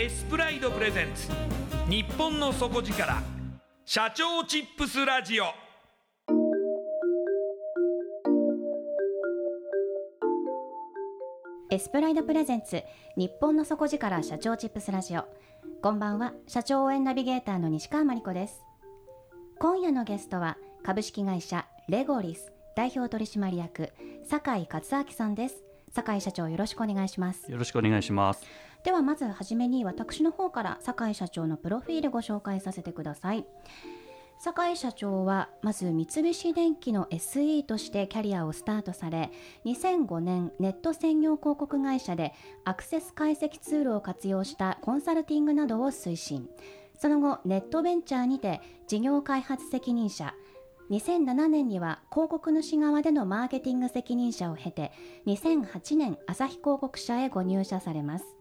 エスプライドプレゼンツ。日本の底力。社長チップスラジオ。エスプライドプレゼンツ。日本の底力。社長チップスラジオ。こんばんは。社長応援ナビゲーターの西川真理子です。今夜のゲストは。株式会社。レゴリス。代表取締役。酒井勝明さんです。酒井社長よろしくお願いします。よろしくお願いしますではまずはじめに私の方から酒井社長のプロフィールご紹介させてください。酒井社長はまず三菱電機の SE としてキャリアをスタートされ2005年ネット専業広告会社でアクセス解析ツールを活用したコンサルティングなどを推進。その後ネットベンチャーにて事業開発責任者。2007年には広告主側でのマーケティング責任者を経て2008年朝日広告社へご入社されます。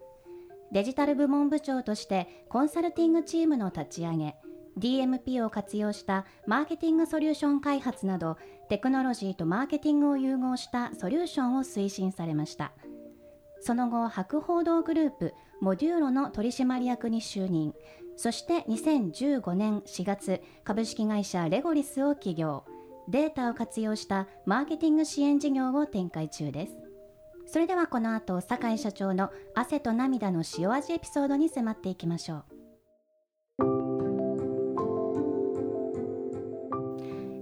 デジタル部門部長としてコンサルティングチームの立ち上げ DMP を活用したマーケティングソリューション開発などテクノロジーとマーケティングを融合したソリューションを推進されました。その後博報堂グループモデューロの取締役に就任。そして2015年4月株式会社レゴリスを起業。データを活用したマーケティング支援事業を展開中です。それではこの後酒井社長の汗と涙の塩味エピソードに迫っていきましょう。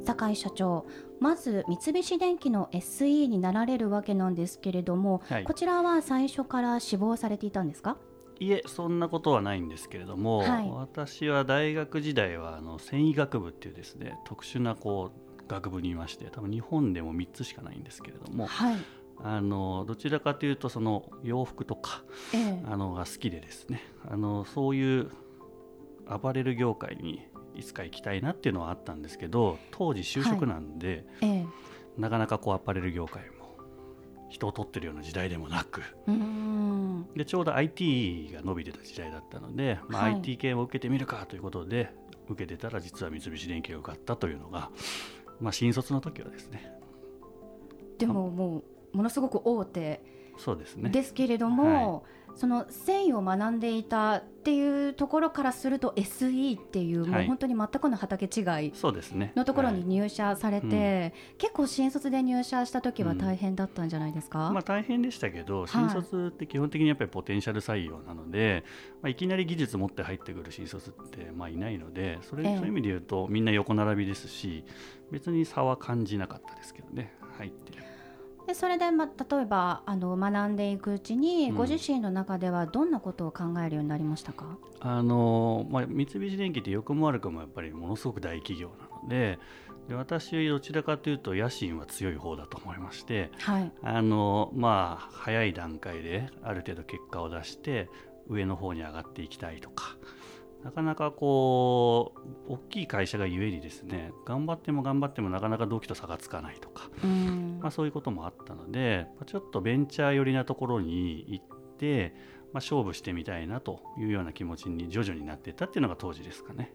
酒井社長まず三菱電機の SE になられるわけなんですけれども、はい。こちらは最初から志望されていたんですか？いえそんなことはないんですけれども、はい。私は大学時代はあの繊維学部っていうですね特殊なこう学部にいまして多分日本でも3つしかないんですけれどもはいあのどちらかというとその洋服とかええ。あのが好きでですね。あのそういうアパレル業界にいつか行きたいなっていうのはあったんですけど当時就職なんで、ええ。なかなかこうアパレル業界も人を取ってるような時代でもなくでちょうど IT が伸びてた時代だったので、まあはい IT 系を受けてみるかということで受けてたら実は三菱電機が受かったというのが、まあ、新卒の時はですね。でももうものすごく大手そうですね。ですけれども、その繊維を学んでいたっていうところからすると SE っていう、もはい。う本当に全くの畑違いそうですね。のところにはい。入社されて、結構新卒で入社した時は大変だったんじゃないですか、まあ、大変でしたけど新卒って基本的にやっぱりポテンシャル採用なので、まあ、いきなり技術持って入ってくる新卒ってまあいないのでそれええ。そういう意味で言うとみんな横並びですし別に差は感じなかったですけどね。入ってでそれで、ま、例えばあの学んでいくうちに、うん。ご自身の中ではどんなことを考えるようになりましたか、あのまあ、三菱電機って良くも悪くもやっぱりものすごく大企業なのでで私どちらかというと野心は強い方だと思いましてはい。あの、まあ、早い段階である程度結果を出して上の方に上がっていきたいとかなかなかこう大きい会社がゆえにですね頑張っても頑張ってもなかなか同期と差がつかないとか、うん。まあ、そういうこともあったので、まあちょっとベンチャー寄りなところに行って、まあ、勝負してみたいなというような気持ちに徐々になっていったっていうのが当時ですかね。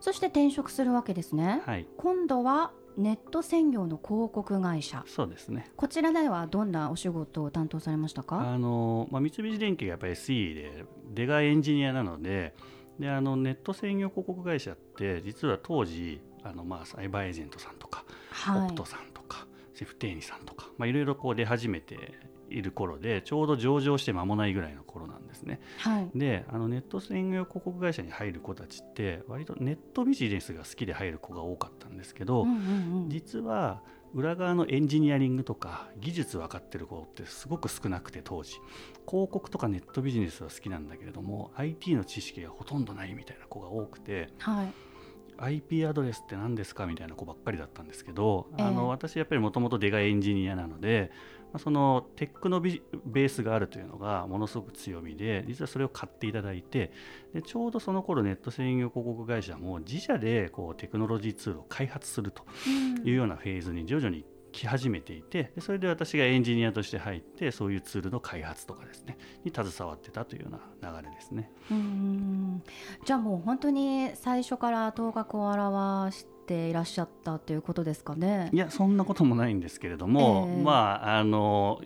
そして転職するわけですね、はい、今度はネット専業の広告会社。そうですね。こちらではどんなお仕事を担当されましたか？あの、まあ、三菱電機がやっぱり SE で出がエンジニアなのでであのネット専業広告会社って実は当時あの、まあ、サイバーエージェントさんとか、はい。オプトさんとかセフテーニさんとか、まあ、いろいろこう出始めている頃でちょうど上場して間もないぐらいの頃なんですね。はい。であのネット専業広告会社に入る子たちって割とネットビジネスが好きで入る子が多かったんですけど、うんうんうん。実は裏側のエンジニアリングとか技術分かってる子ってすごく少なくて当時。広告とかネットビジネスは好きなんだけれども IT の知識がほとんどないみたいな子が多くてはい。IP アドレスって何ですかみたいな子ばっかりだったんですけど、ええ。あの私やっぱりもともと出がエンジニアなので、まあそのテックのビベースがあるというのがものすごく強みで実はそれを買っていただいてでちょうどその頃ネット専業広告会社も自社でこうテクノロジーツールを開発するというようなフェーズに徐々に来始めていてでそれで私がエンジニアとして入ってそういうツールの開発とかですねに携わってたというような流れですね。うんうんじゃあもう本当に最初から頭角を現していらっしゃったということですかね。いやそんなこともないんですけれども、ええ。まああの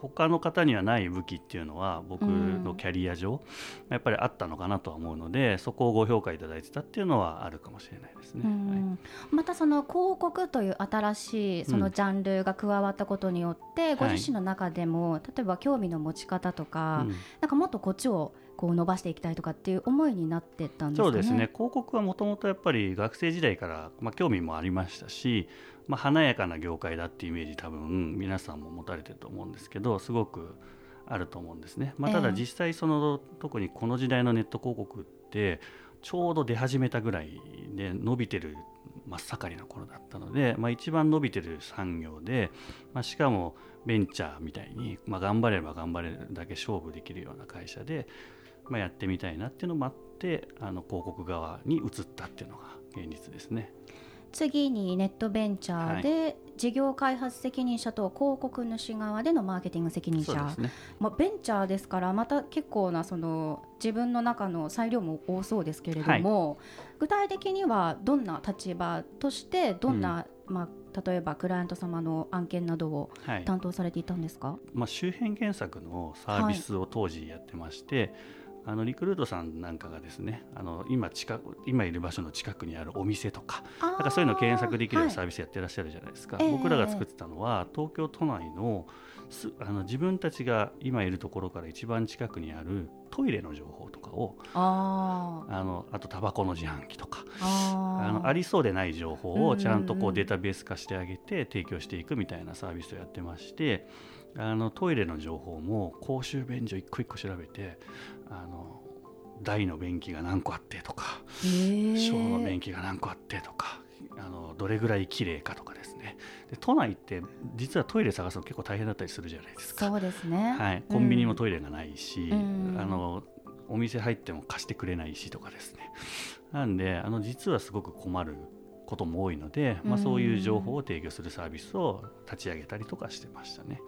他の方にはない武器っていうのは僕のキャリア上、やっぱりあったのかなとは思うのでそこをご評価いただいてたっていうのはあるかもしれないですね。うん。はい。またその広告という新しいそのジャンルが加わったことによって、ご自身の中でも、例えば興味の持ち方とか、うん。なんかもっとこっちをこう伸ばしていきたいとかっていう思いになってったんですかね？そうですね。広告はもともとやっぱり学生時代から、まあ、興味もありましたし、まあ、華やかな業界だっていうイメージ多分皆さんも持たれてると思うんですけどすごくあると思うんですね、まあ、ただええ。実際その、特にこの時代のネット広告ってちょうど出始めたぐらいで伸びてる真っ盛りの頃だったので、まあ、一番伸びてる産業で、まあ、しかもベンチャーみたいに、まあ、頑張れば頑張れるだけ勝負できるような会社で、まあ、やってみたいなっていうのもあってあの広告側に移ったっていうのが現実ですね。次にネットベンチャーで事業開発責任者と広告主側でのマーケティング責任者、そうですね。まあ、ベンチャーですからまた結構なその自分の中の裁量も多そうですけれども、具体的にはどんな立場としてどんな、まあ、例えばクライアント様の案件などをはい。担当されていたんですか、まあ、周辺検索のサービスを当時やってまして、あのリクルートさんなんかがですねあの今近く今いる場所の近くにあるお店とかなんかそういうのを検索できるはい。サービスやってらっしゃるじゃないですか、ええ。僕らが作ってたのは東京都内のすあの自分たちが今いるところから一番近くにあるトイレの情報とかをあのあとタバコの自販機とかあのありそうでない情報をちゃんとうんうんうこうん。データベース化してあげて提供していくみたいなサービスをやってましてあのトイレの情報も公衆便所一個一個調べてあの大の便器が何個あってとか小の便器が何個あってとかあのどれぐらい綺麗かとかですね。で都内って実はトイレ探すの結構大変だったりするじゃないですか。そうですね、はい、コンビニもトイレがないし、うん。あのお店入っても貸してくれないしとかですね。なんであの実はすごく困ることも多いので、まあ、うんそういう情報を提供するサービスを立ち上げたりとかしてましたね。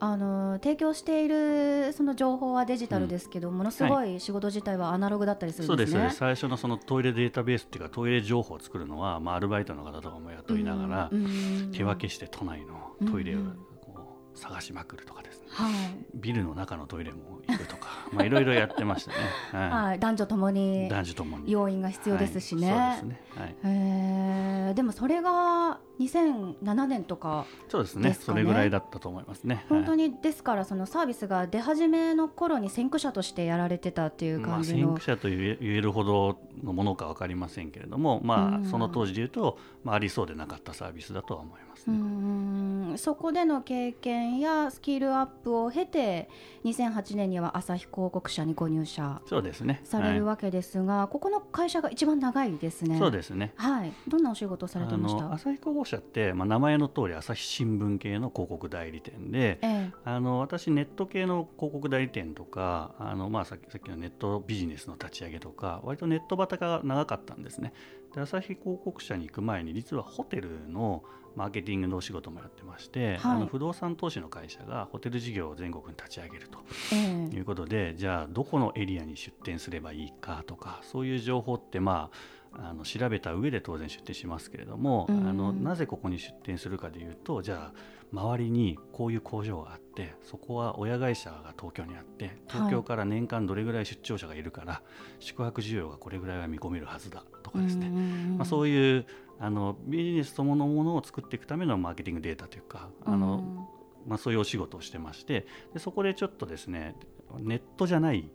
あの提供しているその情報はデジタルですけど、ものすごい仕事自体はアナログだったりするそうですすんでね。最初のそのトイレデータベースっていうかトイレ情報を作るのは、まあ、アルバイトの方とかも雇いながら、うんうん手分けして都内のトイレをうんうんこう探しまくるとかですね、はいビルの中のトイレも行くとか まあいろいろやってましたね。ははい、男女ともい、に男女ともに要因が必要ですしね。はいそうですね。はい。へーでもそれが2007年とかそうですねそれぐらいだったと思いますね。本当ににですからそのサービスが出始めの頃に先駆者としてやられてたっていうまあ、感じの、先駆者と言えるほどのものか分かりませんけれども、まうんあ、その当時でいうと、まあ、ありそうでなかったサービスだとは思いますうね。んそこでの経験やスキルアップを経て2008年には朝日広告社にご入社そうですね。されるはわけですが、ここの会社が一番長いですね。い、そうですね。はい、どんなお仕事をされてました？朝日広告社って、まあ、名前の通り朝日新聞系の広告代理店で、ええ、あの私ネット系の広告代理店とかあの、まあ、さっきさっきのネットビジネスの立ち上げとか割とネットバタが長かったんですねで朝日広告社に行く前に実はホテルのマーケティングのお仕事もやってまして、はい。あの不動産投資の会社がホテル事業を全国に立ち上げるとええ。いうことでじゃあどこのエリアに出店すればいいかとかそういう情報ってまああの調べた上で当然出店しますけれども、うん。あのなぜここに出店するかでいうとじゃあ周りにこういう工場があってそこは親会社が東京にあって東京から年間どれぐらい出張者がいるから、宿泊需要がこれぐらいは見込めるはずだとかですね、まあ、そういいうあのビジネスとものものを作っていくためのマーケティングデータというかあの、まあ、そういうお仕事をしてましてでそこでちょっとですねネットじゃない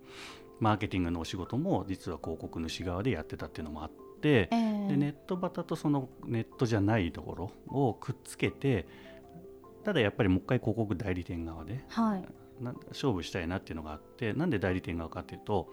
マーケティングのお仕事も実は広告主側でやってたっていうのもあって、ええ。でネットバタとそのネットじゃないところをくっつけてただやっぱりもう一回広告代理店側ではい、な勝負したいなっていうのがあってなんで代理店側かっていうと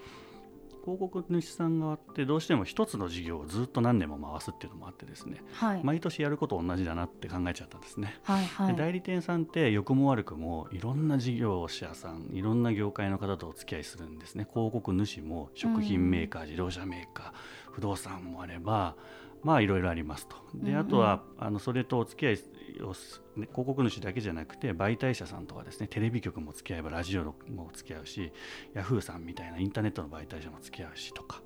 広告主さん側ってどうしても一つの事業をずっと何年も回すっていうのもあってですねはい、毎年やること同じだなって考えちゃったんですね。はい、はい、で代理店さんって良くも悪くもいろんな事業者さんいろんな業界の方とお付き合いするんですね。広告主も食品メーカー、自動車メーカー不動産もあればまあいろいろありますと。うんうん。であとはあのそれとお付き合いを広告主だけじゃなくて媒体者さんとかですねテレビ局も付き合えばラジオも付き合うしヤフーさんみたいなインターネットの媒体者も付き合うしとか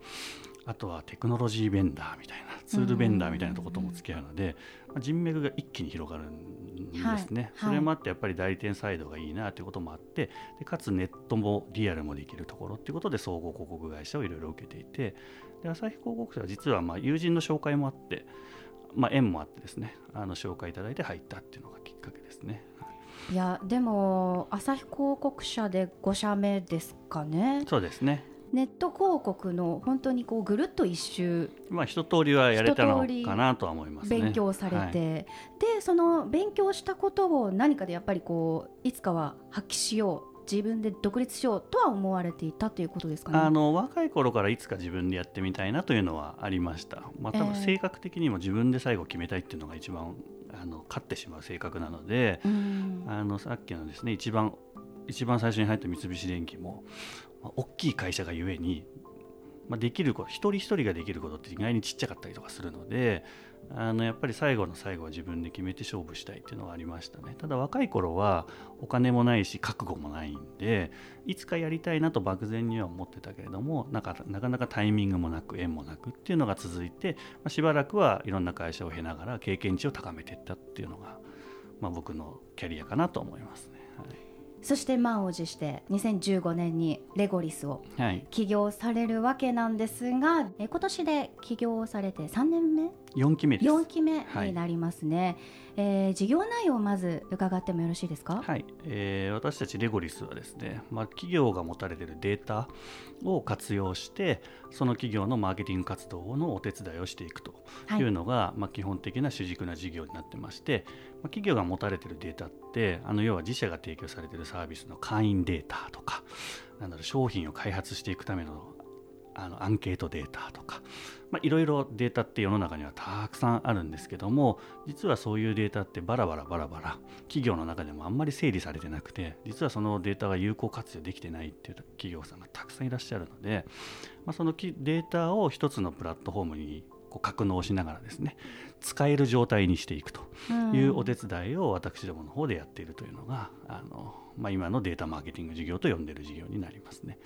あとはテクノロジーベンダーみたいなツールベンダーみたいなとことも付き合うので、まあ人脈が一気に広がるんですね、はい。それもあってやっぱり代理店サイドがいいなということもあってでかつネットもリアルもできるところっていうことで総合広告会社をいろいろ受けていてで朝日広告社は実はまあ友人の紹介もあって、まあ、縁もあってですねあの紹介いただいて入ったっていうのがきっかけですね。いやでも朝日広告社で5社目ですかね。そうですね。ネット広告の本当にこうぐるっと一周。まあ一通りはやれたのかなとは思いますね。勉強されて、はい。でその勉強したことを何かでやっぱりこういつかは発揮しよう自分で独立しようとは思われていたということですかね。あの若い頃からいつか自分でやってみたいなというのはありました、まあ、多分ええ。性格的にも自分で最後決めたいっていうのが一番あの勝ってしまう性格なのでうん。あのさっきのですね一番一番最初に入った三菱電機も、まあ、大きい会社がゆえに、まあ、できること一人一人ができることって意外にちっちゃかったりとかするのであのやっぱり最後の最後は自分で決めて勝負したいっていうのはありましたねただ若い頃はお金もないし覚悟もないんでいつかやりたいなと漠然には思ってたけれどもなかなかなかタイミングもなく縁もなくっていうのが続いて、まあ、しばらくはいろんな会社を経ながら経験値を高めていったっていうのが、まあ、僕のキャリアかなと思いますね。はいそして満を持して2015年にレゴリスをはい、はい、起業されるわけなんですがえ今年で起業されて3年目？4期目です。4期目になりますね、えー事業内容をまず伺ってもよろしいですか、はい、えー私たちレゴリスはですね、まあ、企業が持たれているデータを活用してその企業のマーケティング活動のお手伝いをしていくとはいいうのが、まあ、基本的な主軸な事業になってまして、まあ、企業が持たれてるデータってあの要は自社が提供されてるサービスの会員データとかなんだろう商品を開発していくためのあのアンケートデータとか、いろいろデータって世の中にはたくさんあるんですけども実はそういうデータってバラバラバラバラ企業の中でもあんまり整理されてなくて実はそのデータが有効活用できてないっていう企業さんがたくさんいらっしゃるので、まあ、そのデータを一つのプラットフォームにこう格納しながらですね使える状態にしていくとうん。いうお手伝いを私どもの方でやっているというのがあの、まあ、今のデータマーケティング事業と呼んでいる事業になりますね。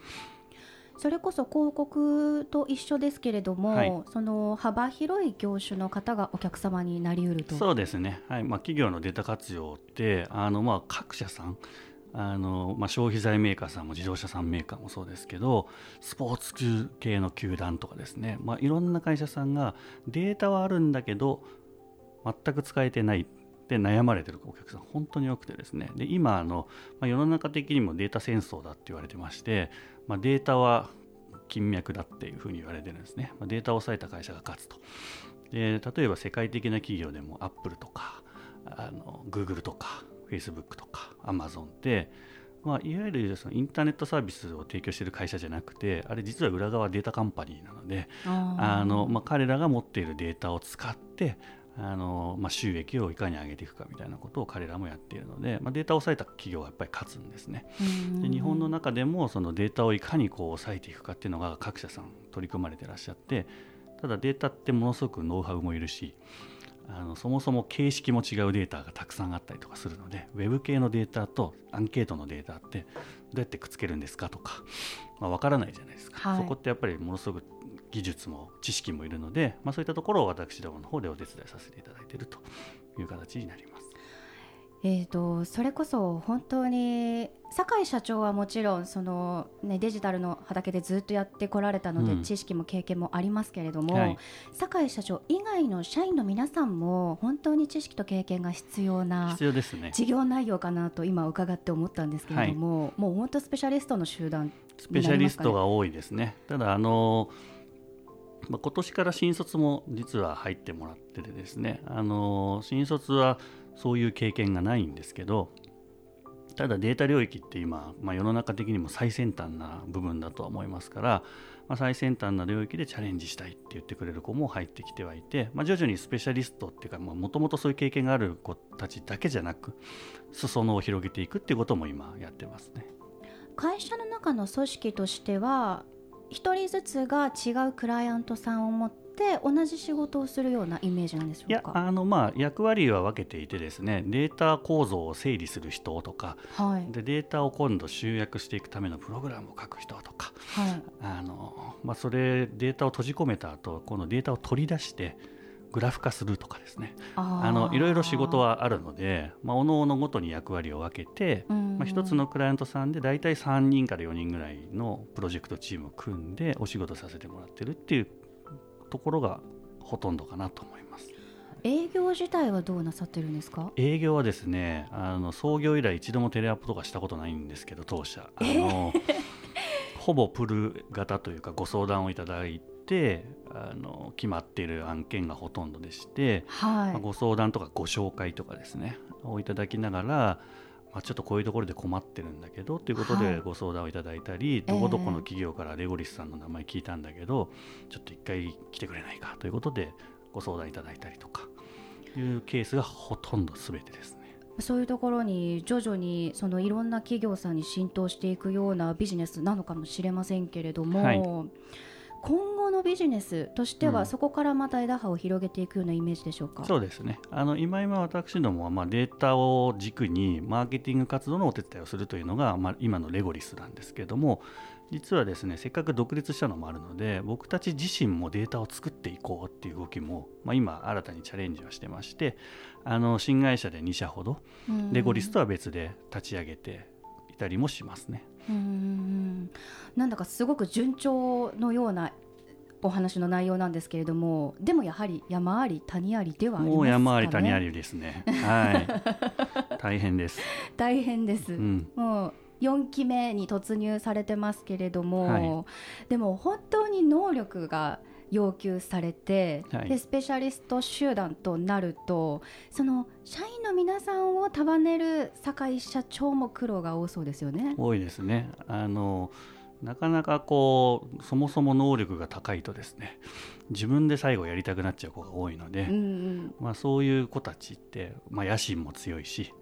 それこそ広告と一緒ですけれども、はい。その幅広い業種の方がお客様になりうると。そうですね、はい。まあ、企業のデータ活用ってあの、まあ、各社さんあの、まあ、消費財メーカーさんも自動車産メーカーもそうですけどスポーツ系の球団とかですね、まあ、いろんな会社さんがデータはあるんだけど全く使えてないって悩まれてるお客さん本当に多くてですね。で今あの、まあ、世の中的にもデータ戦争だって言われてまして、まあ、データは金脈だっていうふうに言われてるんですね、まあ、データを抑えた会社が勝つと。で例えば世界的な企業でもアップルとかあの Google とか Facebook とか Amazon って、まあ、いわゆるそのインターネットサービスを提供している会社じゃなくてあれ実は裏側データカンパニーなのであの、まあ、彼らが持っているデータを使ってあのまあ、収益をいかに上げていくかみたいなことを彼らもやっているので、まあ、データを抑えた企業はやっぱり勝つんですね。で日本の中でもそのデータをいかにこう抑えていくかっていうのが各社さん取り組まれてらっしゃってただデータってものすごくノウハウもいるしあのそもそも形式も違うデータがたくさんあったりとかするのでウェブ系のデータとアンケートのデータってどうやってくっつけるんですかとか、まあ、分からないじゃないですか、はい、そこってやっぱりものすごく技術も知識もいるので、まあ、そういったところを私どもの方でお手伝いさせていただいているという形になります。えーと、それこそ本当に酒井社長はもちろんその、ね、デジタルの畑でずっとやってこられたので、うん、知識も経験もありますけれども、はい、酒井社長以外の社員の皆さんも本当に知識と経験が必要な必要です、ね、事業内容かなと今伺って思ったんですけれども、はい、もう本当スペシャリストの集団、ね、スペシャリストが多いですね。ただあのまあ、今年から新卒も実は入ってもらっててですねあの新卒はそういう経験がないんですけどただデータ領域って今、まあ、世の中的にも最先端な部分だとは思いますから、まあ、最先端な領域でチャレンジしたいって言ってくれる子も入ってきてはいて、まあ、徐々にスペシャリストっていうかもともとそういう経験がある子たちだけじゃなく裾野を広げていくっていうことも今やってますね。会社の中の組織としては1人ずつが違うクライアントさんを持って同じ仕事をするようなイメージなんでしょうか？いやあの、まあ、役割は分けていてですねデータ構造を整理する人とか、はい、でデータを今度集約していくためのプログラムを書く人とか、はい。あのまあ、それデータを閉じ込めた後このデータを取り出してグラフ化するとかですね。あのいろいろ仕事はあるので、まあ、おのおのごとに役割を分けて、まあ、一つのクライアントさんで大体3人から4人ぐらいのプロジェクトチームを組んでお仕事させてもらってるっていうところがほとんどかなと思います。営業自体はどうなさってるんですか？営業はですねあの創業以来一度もテレアポとかしたことないんですけど当社。あのほぼプル型というかご相談をいただいてあの決まっている案件がほとんどでして、はい。まあ、ご相談とかご紹介とかですねをいただきながら、まあ、ちょっとこういうところで困ってるんだけどということでご相談をいただいたり、はい、どこどこの企業からレゴリスさんの名前聞いたんだけど、えー、ちょっと一回来てくれないかということでご相談いただいたりとかいうケースがほとんど全てですね。そういうところに徐々にそのいろんな企業さんに浸透していくようなビジネスなのかもしれませんけれども、はい。今後のビジネスとしては、そこからまた枝葉を広げていくようなイメージでしょうか、そうですね。あの今今私どもはまあデータを軸にマーケティング活動のお手伝いをするというのが、まあ、今のレゴリスなんですけども実はですねせっかく独立したのもあるので僕たち自身もデータを作っていこうっていう動きも、まあ、今新たにチャレンジはしてましてあの新会社で2社ほどレゴリスとは別で立ち上げていたりもしますね。うん。なんだかすごく順調のようなお話の内容なんですけれどもでもやはり山あり谷ありではありますか、ね、もう山あり谷ありですね。はい。大変です。大変です、うん、もう4期目に突入されてますけれども、はい、でも本当に能力が要求されて、はい、でスペシャリスト集団となるとその社員の皆さんを束ねる酒井社長も苦労が多そうですよね。多いですね。あのなかなかこうそもそも能力が高いとですね自分で最後やりたくなっちゃう子が多いので、うんうん、まあ、そういう子たちって、まあ、野心も強いし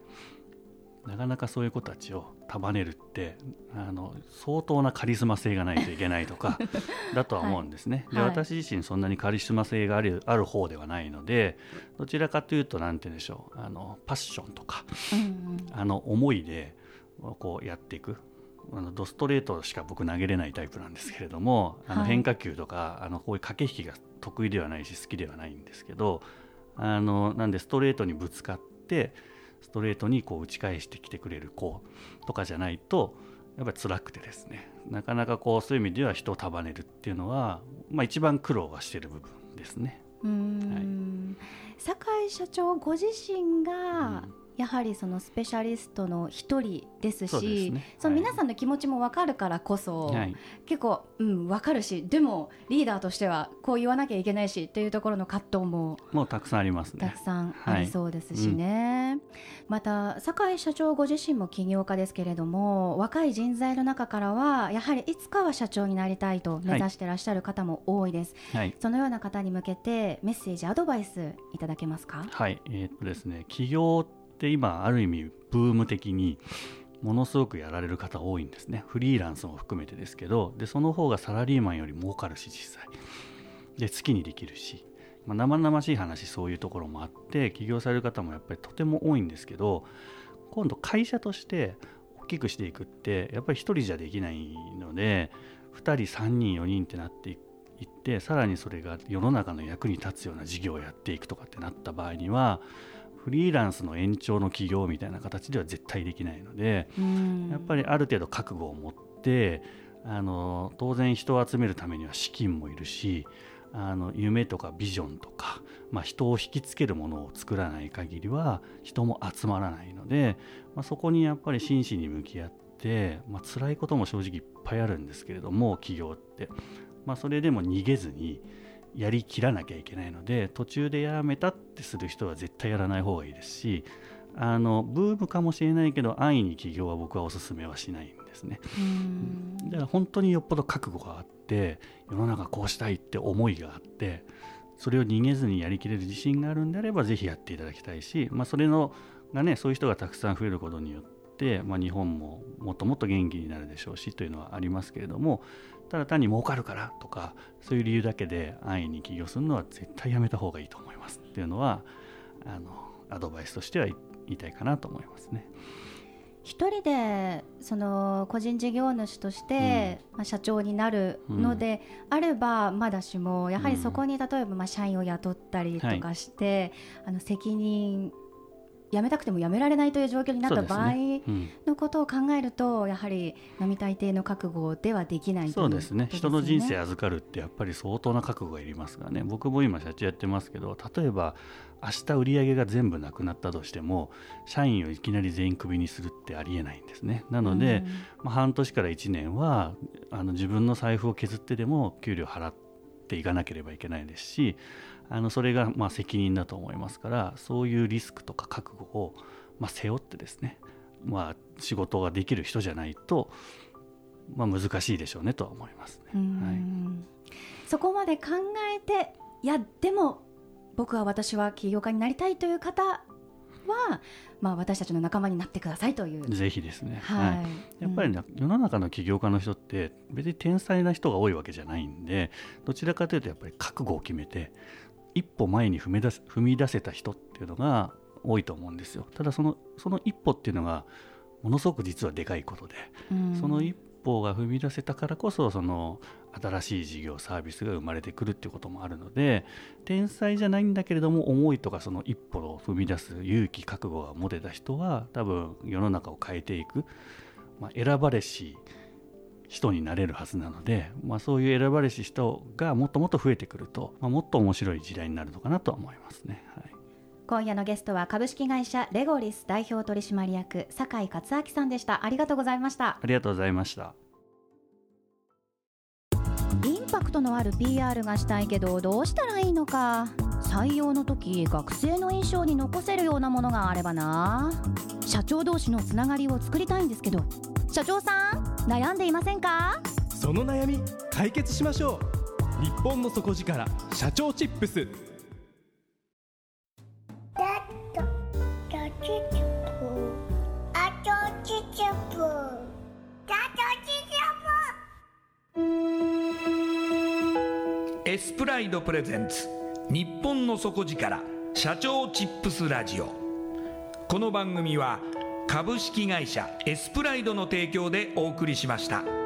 なかなかそういう子たちを束ねるってあの相当なカリスマ性がないといけないとか だとは思うんですね。はい、で私自身そんなにカリスマ性があるある方ではないのでどちらかというと何て言うんでしょうあのパッションとか、うんうん、あの思いでこうやっていくあのドストレートしか僕投げれないタイプなんですけれども、あの変化球とかあのこういう駆け引きが得意ではないし好きではないんですけどあのなんでストレートにぶつかってストレートにこう打ち返してきてくれる子とかじゃないとやっぱり辛くてですね。なかなかこうそういう意味では人を束ねるっていうのは、まあ、一番苦労はしてる部分ですね。うん、酒井社長ご自身が、やはりそのスペシャリストの一人ですしね。そのはい。皆さんの気持ちも分かるからこそ、はい、結構、うん、分かるしでもリーダーとしてはこう言わなきゃいけないしっていうところの葛藤ももうたくさんありますたねく。さんありそうですしね、また酒井社長ご自身も起業家ですけれども若い人材の中からはやはりいつかは社長になりたいと目指してらっしゃる方も多いです、はい、そのような方に向けてメッセージアドバイスいただけますか？はい、えーっとですね、起業って今ある意味ブーム的にものすごくやられる方多いんですね。フリーランスも含めてですけど、でその方がサラリーマンより儲かるし実際。で好きにできるし、まあ、生々しい話そういうところもあって起業される方もやっぱりとても多いんですけど、今度会社として大きくしていくってやっぱり一人じゃできないので、2人3人4人ってなっていってさらにそれが世の中の役に立つような事業をやっていくとかってなった場合にはフリーランスの延長の起業みたいな形では絶対できないのでやっぱりりある程度覚悟を持ってあの当然人を集めるためには資金もいるしあの夢とかビジョンとか、まあ、人を引きつけるものを作らない限りは人も集まらないので、まあ、そこにやっぱり真摯に向き合って、まあ辛いことも正直いっぱいあるんですけれども起業って、まあ、それでも逃げずにやりきらなきゃいけないので途中でやめたってする人は絶対やらない方がいいですしあのブームかもしれないけど安易に起業は僕はおすすめはしないんですね。だから本当によっぽど覚悟があって世の中こうしたいって思いがあってそれを逃げずにやりきれる自信があるんであればぜひやっていただきたいし、まあ、それのがねそういう人がたくさん増えることによって、まあ、日本ももっともっと元気になるでしょうしというのはありますけれどもただ単に儲かるからとかそういう理由だけで安易に起業するのは絶対やめた方がいいと思いますっていうのはあのアドバイスとしては言いたいかなと思いますね。一人でその個人事業主として、まあ、社長になるのであればまだしもやはりそこに例えばまあ社員を雇ったりとかして、あの責任辞めたくても辞められないという状況になった場合ね。うんのことを考えるとやはり並大抵の覚悟ではできないといううそですね。人の人生預かるってやっぱり相当な覚悟がいりますからね。僕も今社長やってますけど例えば明日売り上げが全部なくなったとしても社員をいきなり全員クビにするってありえないんですね。なので、まあ、半年から1年はあの自分の財布を削ってでも給料払っていかなければいけないですしあのそれがまあ責任だと思いますからそういうリスクとか覚悟をまあ背負ってですね、まあ、仕事ができる人じゃないと、まあ、難しいでしょうねとは思いますね。うん。そこまで考えていやでも僕は私は起業家になりたいという方は、まあ、私たちの仲間になってくださいという。ぜひですね、はい。やっぱりね、世の中の起業家の人って別に天才な人が多いわけじゃないんでどちらかというとやっぱり覚悟を決めて一歩前に踏み出す踏み出せた人っていうのが多いと思うんですよ。ただそのその一歩っていうのがものすごく実はでかいことで、うん。その一歩が踏み出せたからこそその新しい事業サービスが生まれてくるっていうこともあるので天才じゃないんだけれども思いとかその一歩を踏み出す勇気覚悟が持てた人は多分世の中を変えていく、まあ、選ばれし人になれるはずなので、まあ、そういう選ばれし人がもっともっと増えてくると、まあ、もっと面白い時代になるのかなとは思いますね。はい。今夜のゲストは株式会社レゴリス代表取締役酒井克明さんでした。ありがとうございました。ありがとうございました。インパクトのある PR がしたいけどどうしたらいいのか。採用の時学生の印象に残せるようなものがあればな。社長同士のつながりを作りたいんですけど。社長さん悩んでいませんか？その悩み解決しましょう。日本の底力社長チップス。エスプライドプレゼンツ日本の底力社長チップスラジオ。この番組は株式会社エスプライドの提供でお送りしました。